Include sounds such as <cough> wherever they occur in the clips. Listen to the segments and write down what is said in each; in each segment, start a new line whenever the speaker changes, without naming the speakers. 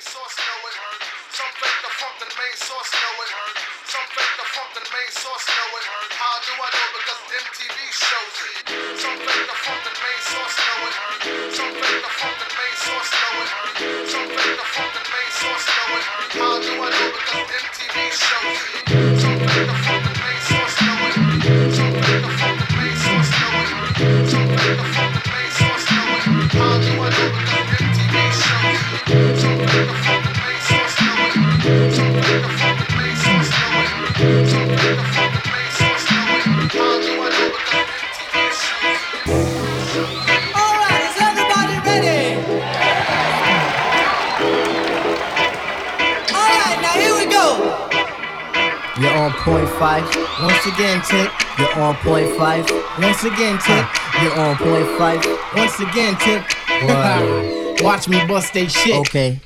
main source know it. Some fake the funk, the main source know it. Some fake the funk, the main source know it. How do I know? Because MTV shows it. Some fake the funk, the main source know it. Some fake the funk, the
point five. Once again, tick. You're on point five. Once again, tick. You're on point five. Once again, tick. What? <laughs>
Watch me bust they shit.
Okay.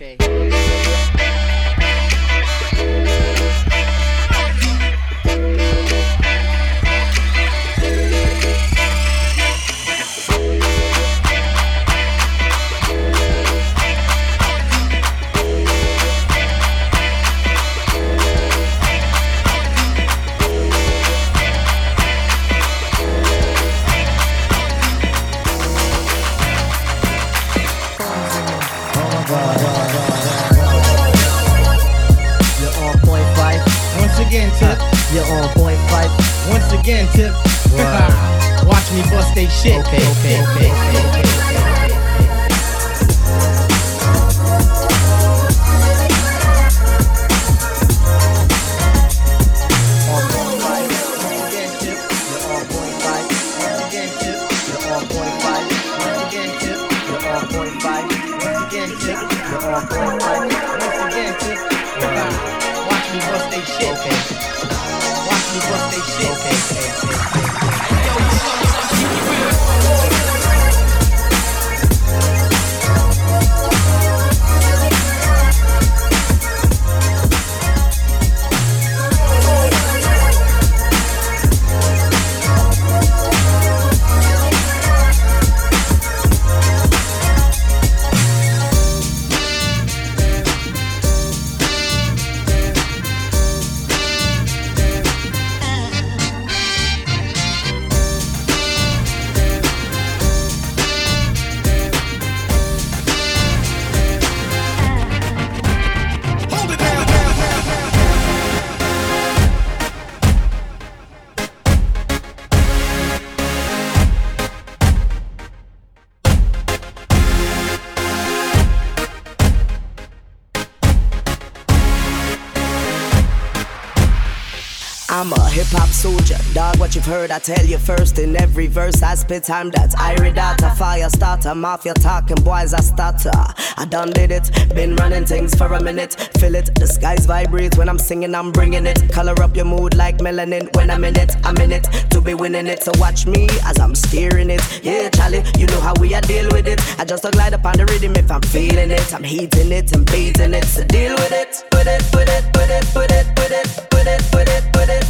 You've heard, I tell you first. In every verse, I spit time that's irie data, fire starter, mafia talking, boys, I stutter. I done did it, been running things for a minute. Feel it, the skies vibrate when I'm singing, I'm bringing it. Color up your mood like melanin. When I'm in it, I'm in it to be winning it. So watch me as I'm steering it. Yeah, Charlie, you know how we a deal with it. I just a glide upon the rhythm if I'm feeling it. I'm heating it and beating it. So deal with it, put it, put it, put it, put it, put it, put it, put it, put it,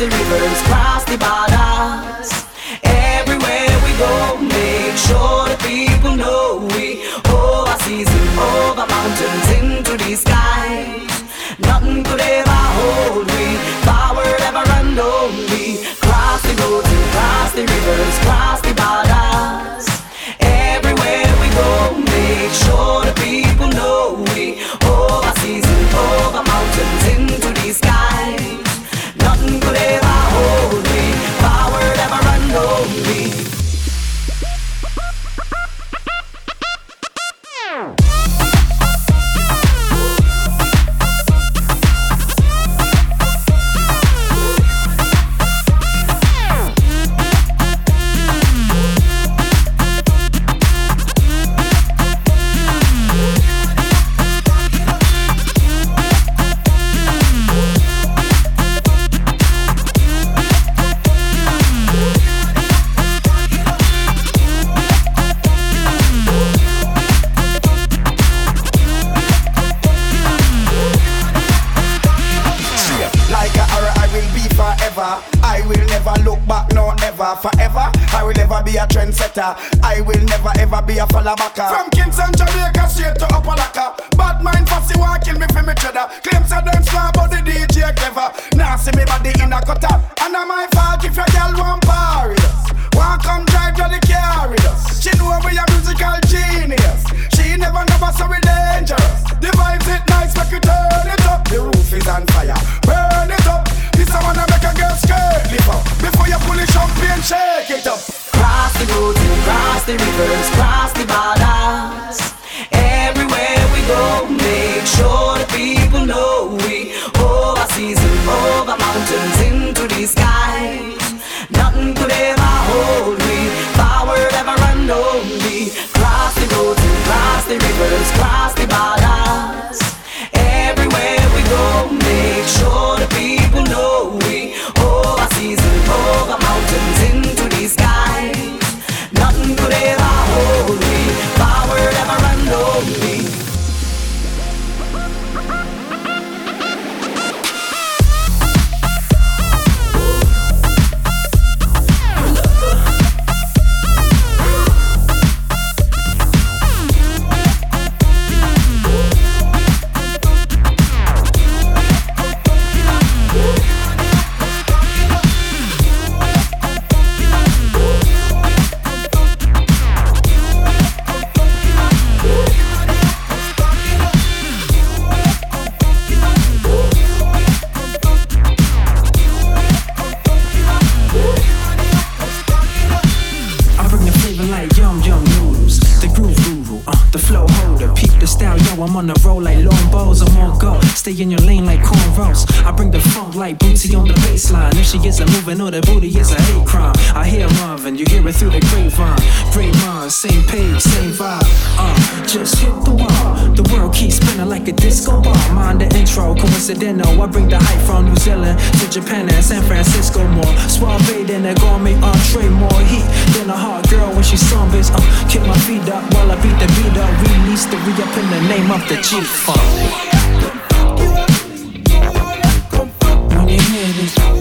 the rivers, cross the borders. Everywhere we go, make sure the people know we overseas and over mountains into the skies. Nothing could ever hold we forward ever and only. Cross the roads and cross the rivers, cross the borders. Everywhere we go, make sure the people know we overseas and over mountains into the skies.
soledad. Be a trendsetter. I will never ever be a follow backer. From Kingston, Jamaica, straight to Upalaka. Bad mind fussy walking me for me cheddar. Claims I don't smart, but the DJ clever. Now see me body in a cutter. And I'm my fault if your girl want us. Want come drive to the car with us. She know we a musical genius. She never us so we dangerous. The vibes it nice, make you turn it up. The roof is on fire, burn it up. This I wanna make a girl skirt lift up. Before you pull it champagne, shake it up.
Cross the roads and cross the rivers, cross the borders. Everywhere we go, make sure the people know we overseas and over mountains into the skies. Nothing could ever hold me, forward ever and only. Cross the roads and cross the rivers, cross the borders. Make sure the people know we oh, overseas and over oh, mountains into the skies.
She isn't moving, or the booty is a hate crime. I hear Marvin, you hear it through the grapevine. Great minds, same page, same vibe. Uh, just hit the wall. The world keeps spinning like a disco ball. Mind the intro, coincidental. I bring the hype from New Zealand to Japan and San Francisco more. Suave than a gourmet entree, more heat than a hot girl when she sunbaths. Uh, kick my feet up while I beat the beat up. Release the re up in the name of the G Funk. When you hear this.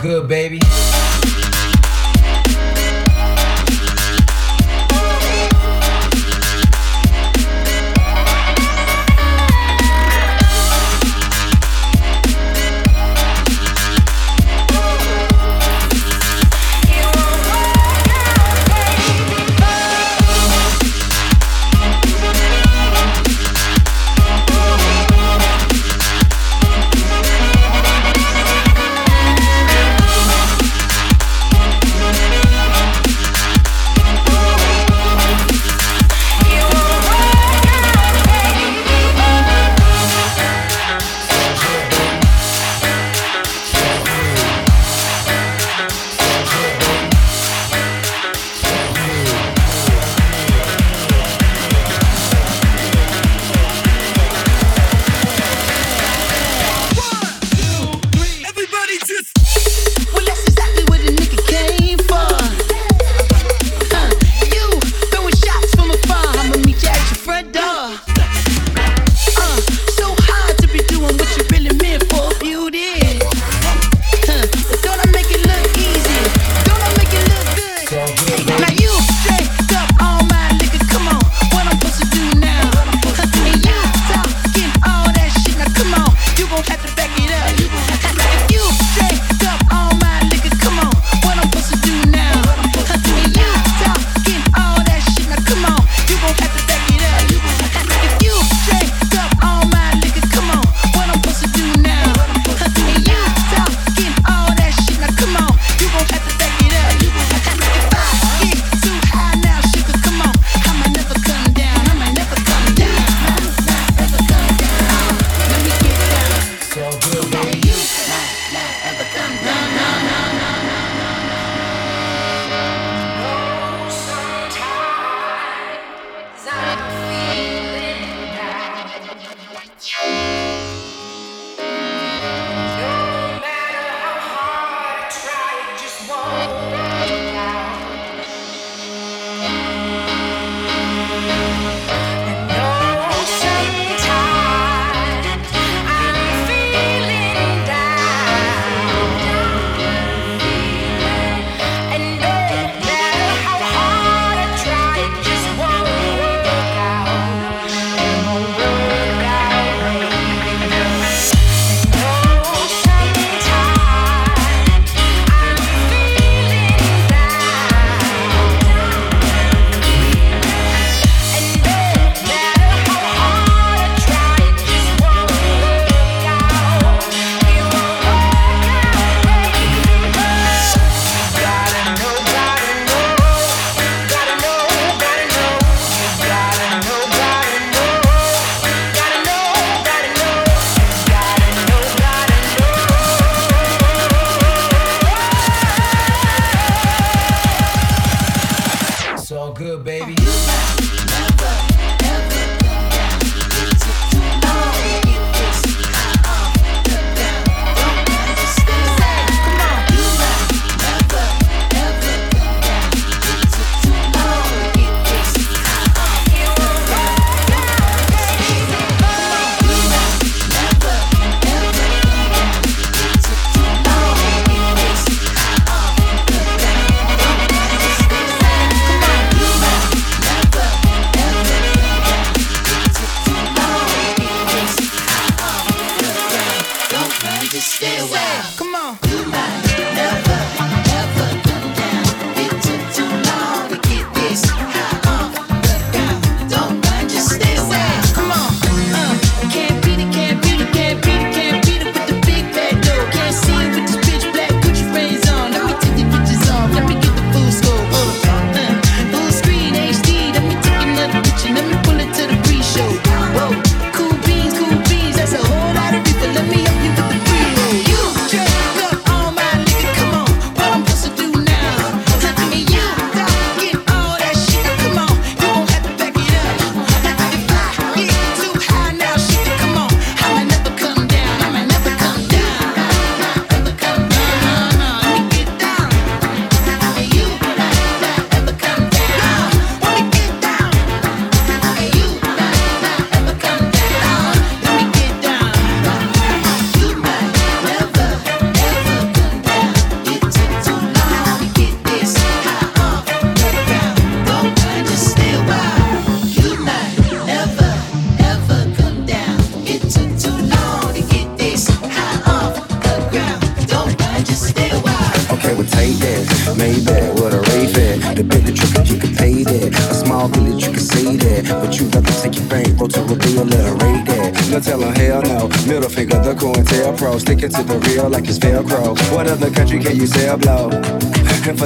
Good, baby.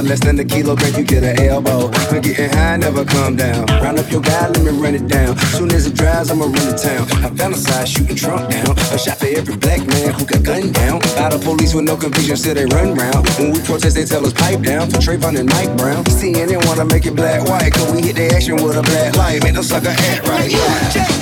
less than a kilogram, you get an elbow. Been getting high, never come down. Round up your guy, let me run it down. Soon as it dries, I'ma run to town. I found a side shooting Trump down. A shot for every black man who got gunned down. By the police with no conviction, still they run round. When we protest, they tell us pipe down. For Trayvon and Mike Brown. CNN wanna make it black white, cause we hit the action with a black light. Make them sucker act right.
Yeah.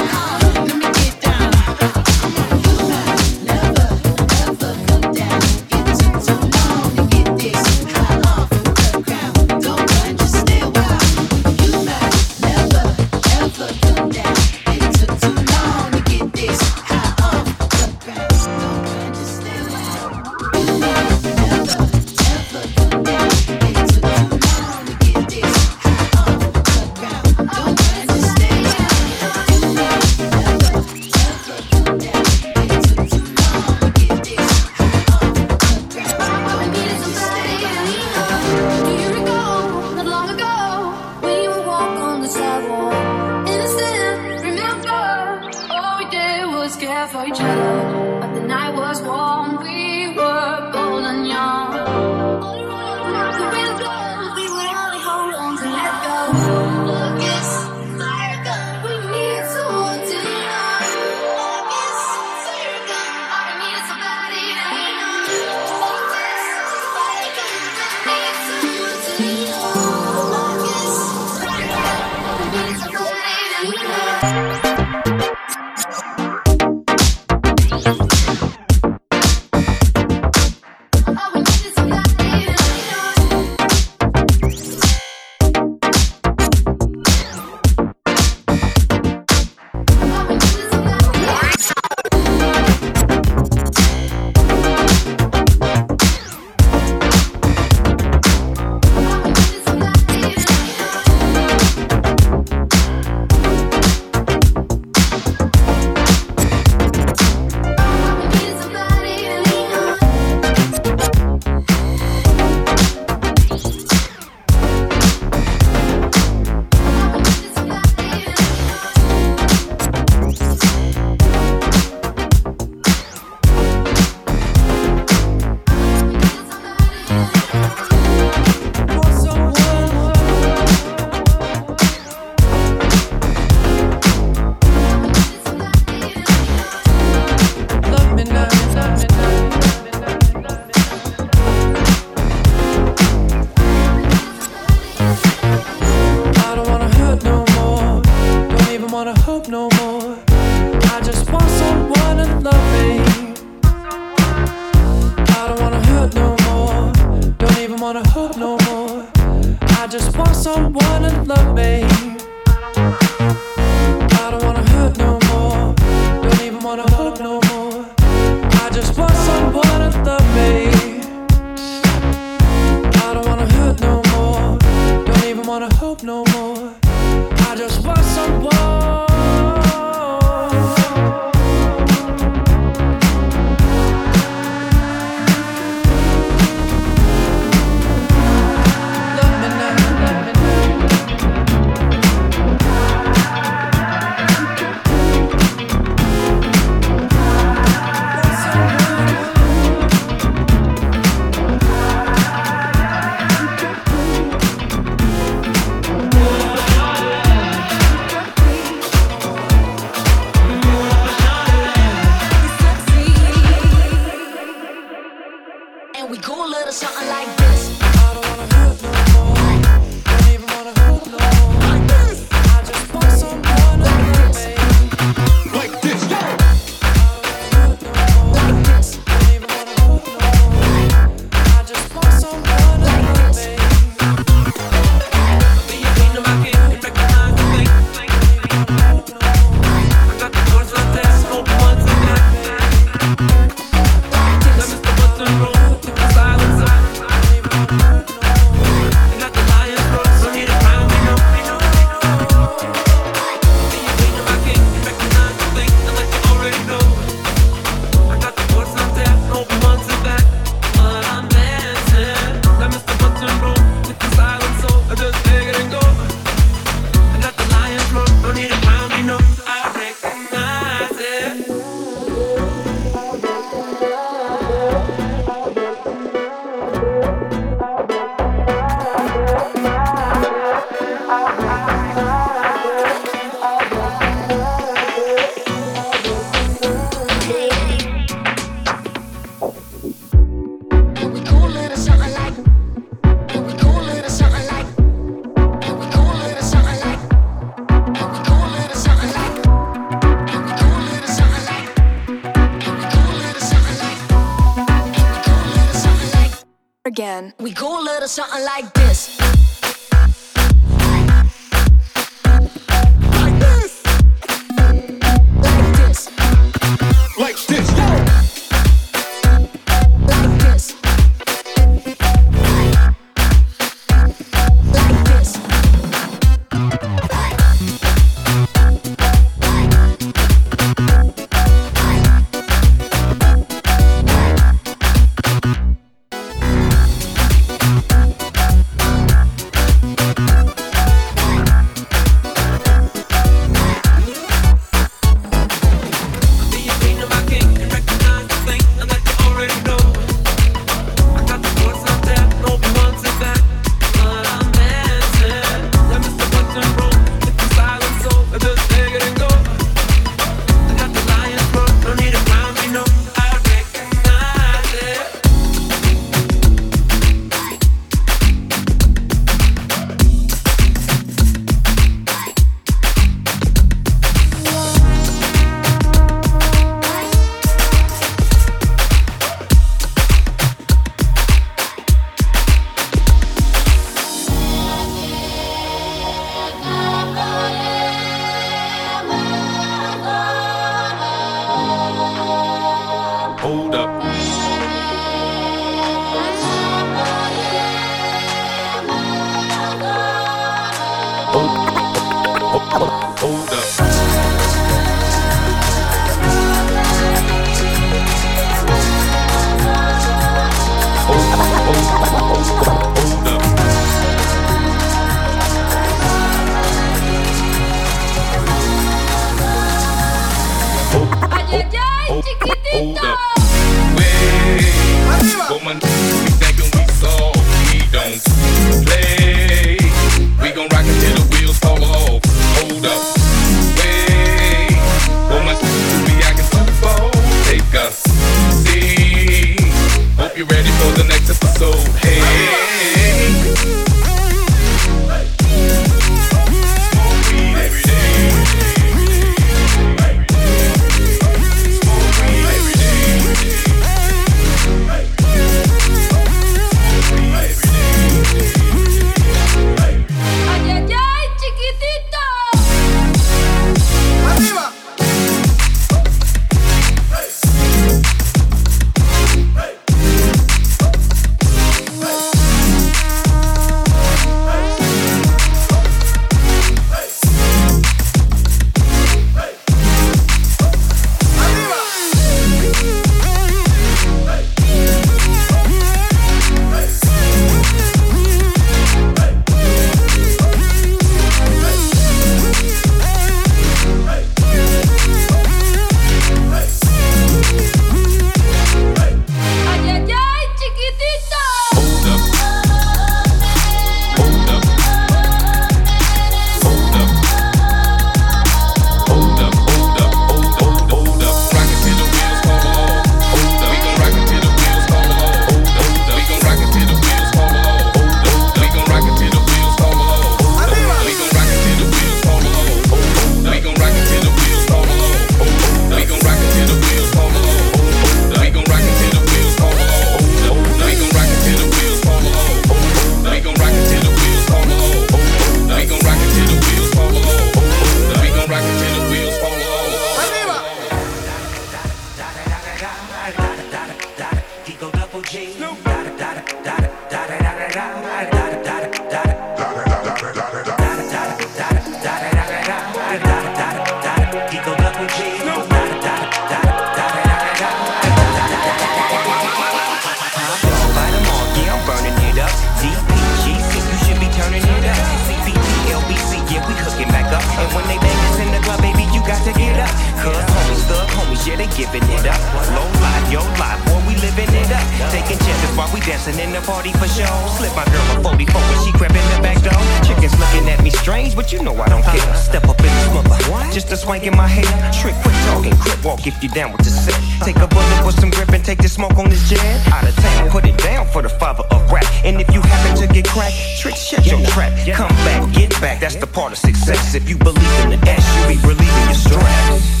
crack, trick, shut your trap. Come back, get back, that's the part of success. If you believe in the S, you be relieving your stress.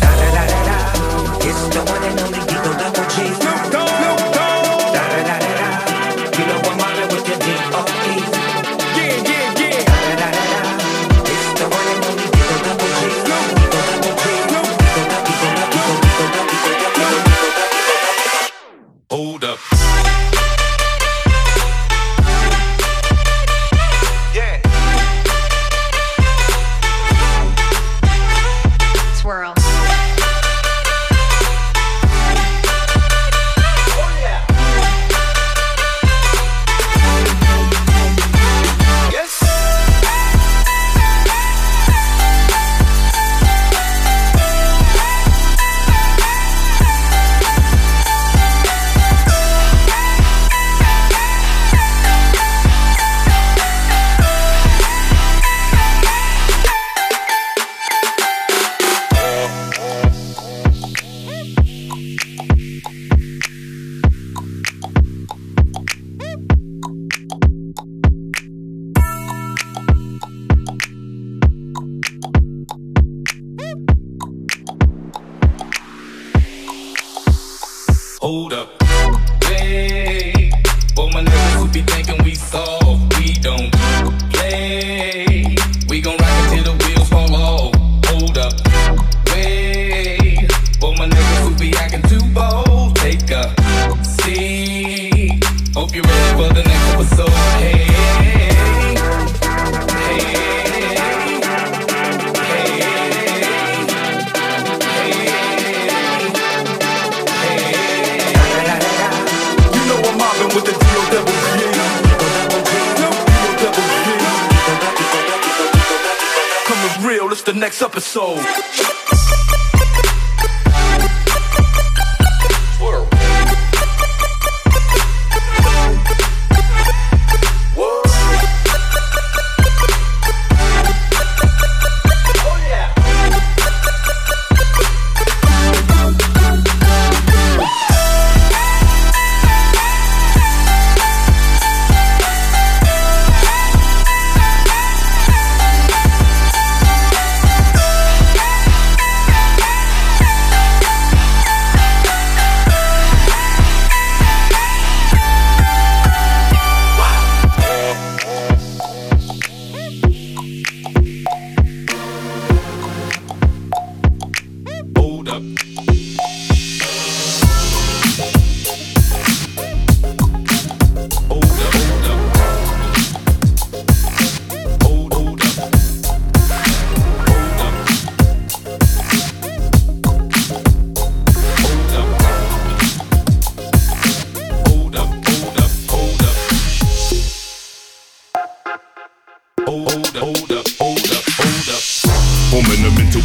It's the one and only D-O-Double G.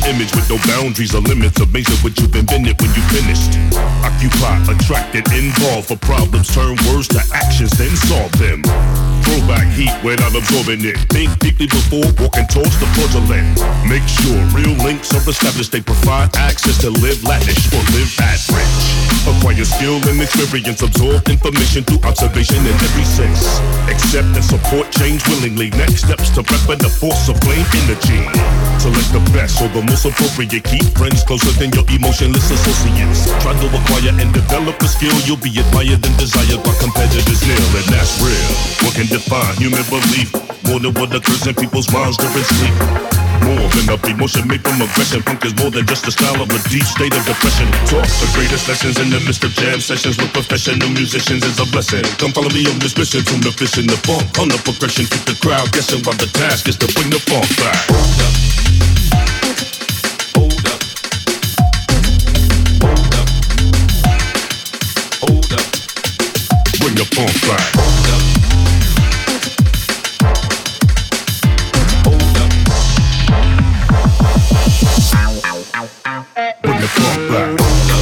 Image with no boundaries or limits. Amazing what you've invented when you finished. Occupy, attracted, involved for problems. Turn words to actions, then solve them. Throwback heat without absorbing it. Think deeply before walking towards the fraudulent. Make sure real links are established. They provide access to live lavish or live rich. Acquire skill and experience. Absorb information through observation in every sense. Accept and support change willingly. Next steps to weapon the force of flame energy. Select the best or the most appropriate. Keep friends closer than your emotionless associates. Try to acquire and develop a skill. You'll be admired and desired by competitors nil, and that's real. What can define human belief? More than what occurs in people's minds sleep. More than a emotion made from aggression. Punk is more than just a style of a deep state of depression. Talk the greatest lessons in the midst of jam sessions with professional musicians is a blessing. Come follow me on this mission to the fish in the funk. On the progression, keep the crowd guessing while the task is to bring the funk back.
Hold up.
Bring the funk back. Funk back.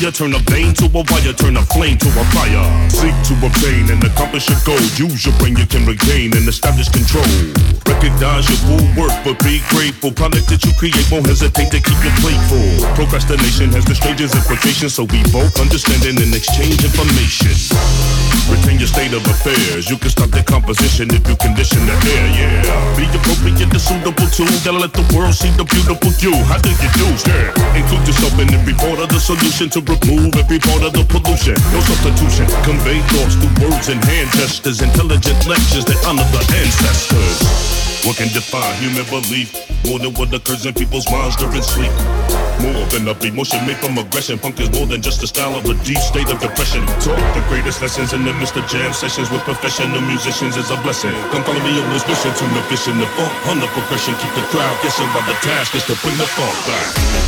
Desire. Turn a vein to a wire, turn a flame to a fire. Seek to obtain and accomplish your goal. Use your brain, you can regain and establish control. Recognize your full worth, but be grateful. Product that you create won't hesitate to keep you playful. Procrastination has the strangest implications, so we both understanding and exchange information. Retain your state of affairs. You can stop the composition if you condition the air, yeah. Be appropriate and suitable too. Gotta let the world see the beautiful you. How do you do? Yeah. Include yourself in every part of the solution to remove every part of the pollution. No substitution. Convey thoughts through words and hand gestures. Intelligent lectures that honor the ancestors. What can define human belief? More than what occurs in people's minds during sleep. More than a emotion made from aggression. Punk is more than just a style of a deep state of depression. Talk the greatest lessons in the midst of jam sessions with professional musicians is a blessing. Come follow me on this mission to the vision, the funk on the progression. Keep the crowd guessing while the task is to bring the funk back.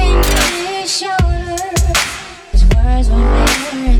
His shoulder, his words were very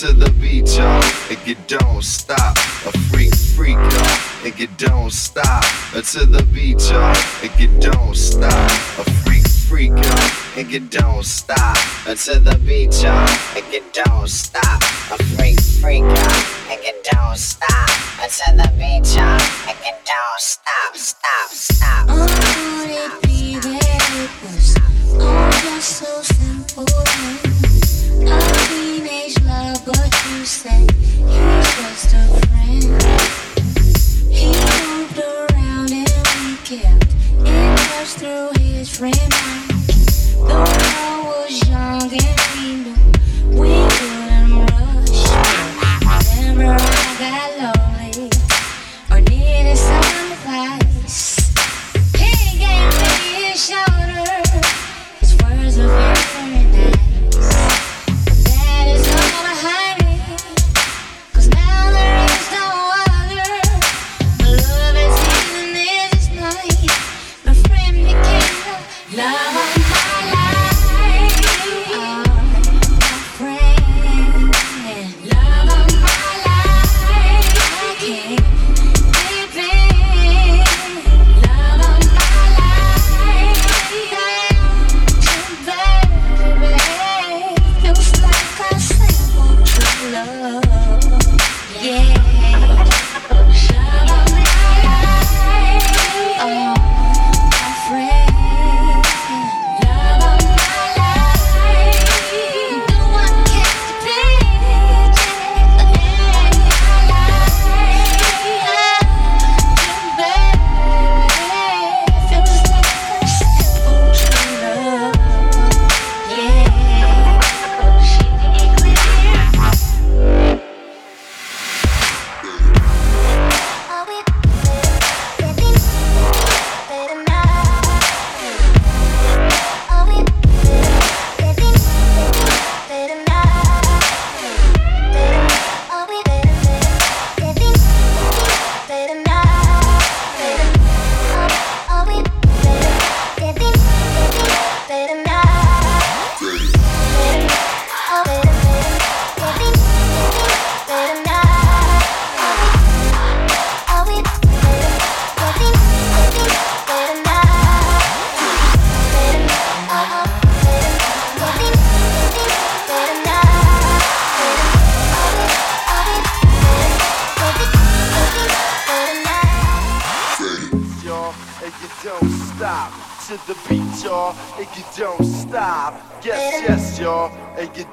to the beat, y'all, and you don't stop. A freak, freak, y'all, and you don't stop. To the beat, y'all, and you don't stop. A freak, freak, y'all, and you don't stop. To the beat, y'all, and you don't stop. A freak, freak, y'all, and you don't stop. To the beat, y'all, and you don't stop, stop, stop.
Oh, it be that it was all just so simple?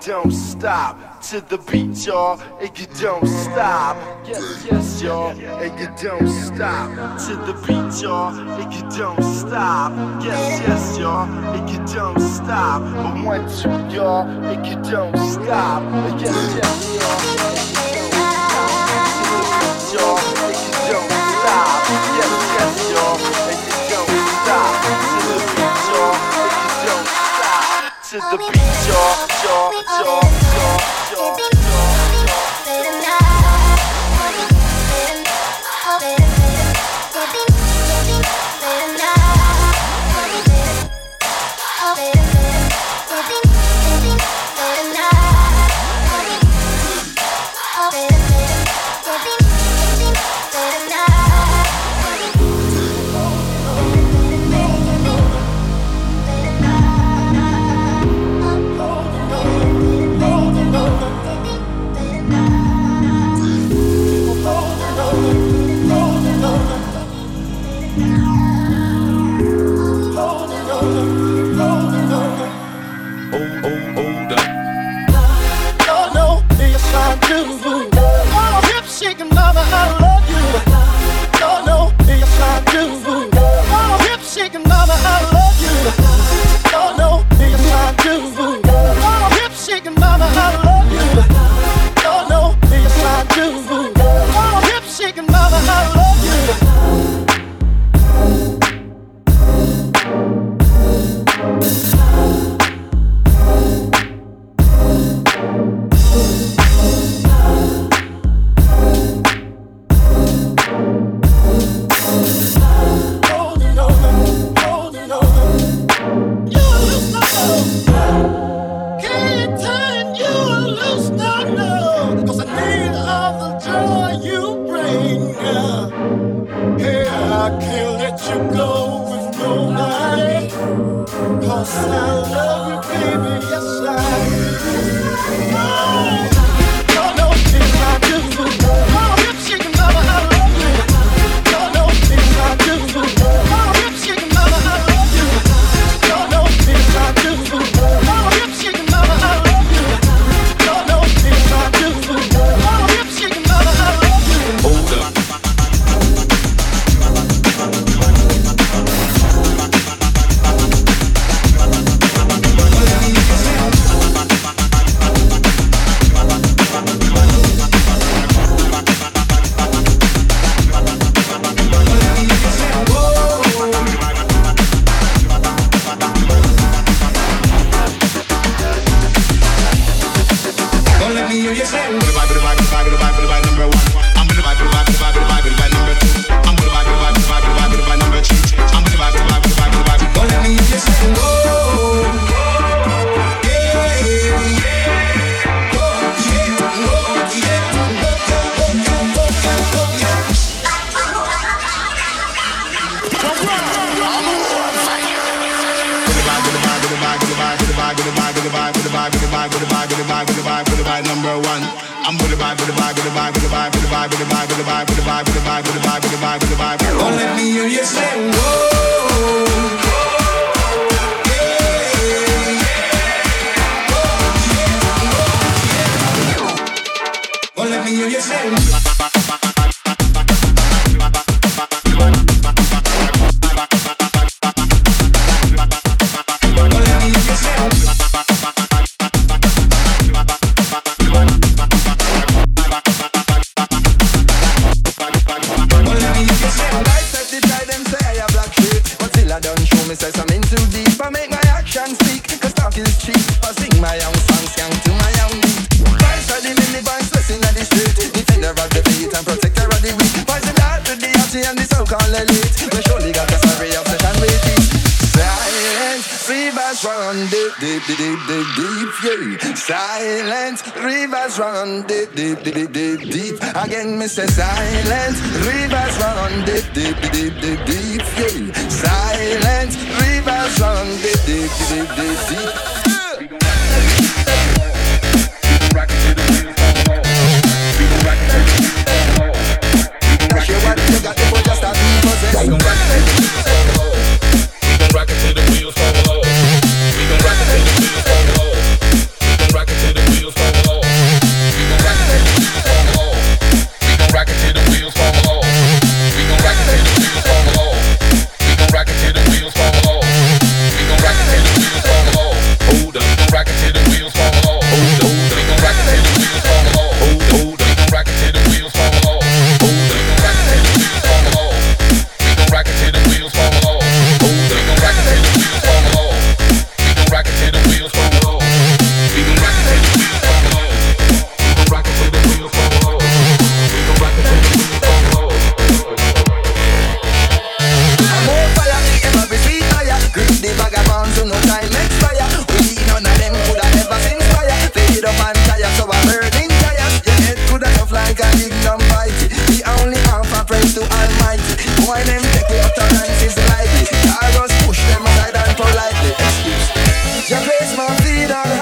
Don't stop. To the beat, y'all, and you don't stop. Yes, yes, y'all, and you don't stop. To the beat, y'all, and you don't stop. Yes, yes, y'all, and you don't stop. But one, two, y'all, and you don't stop. Yes, yes, y'all. and you don't stop. Yes, yes, y'all, To the beat, y'all, y'all, y'all, y'all, y'all.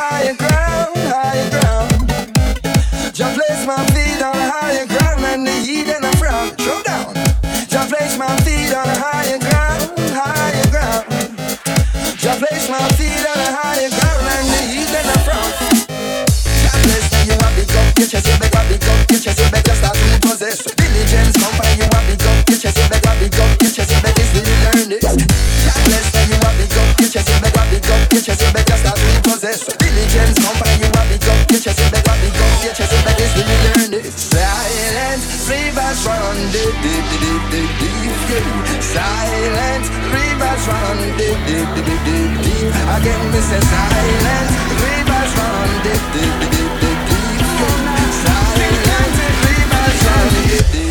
higher ground, higher ground. Just place my feet on higher ground and the heat and down. Just place my feet on higher ground, higher ground. Just place my feet on higher ground and the heat and you up, your chest, you up, your chest, you run. Silence, rivers run, dip, deep. Again, we say silence, rivers run, deep. Silence, rivers run.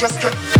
Just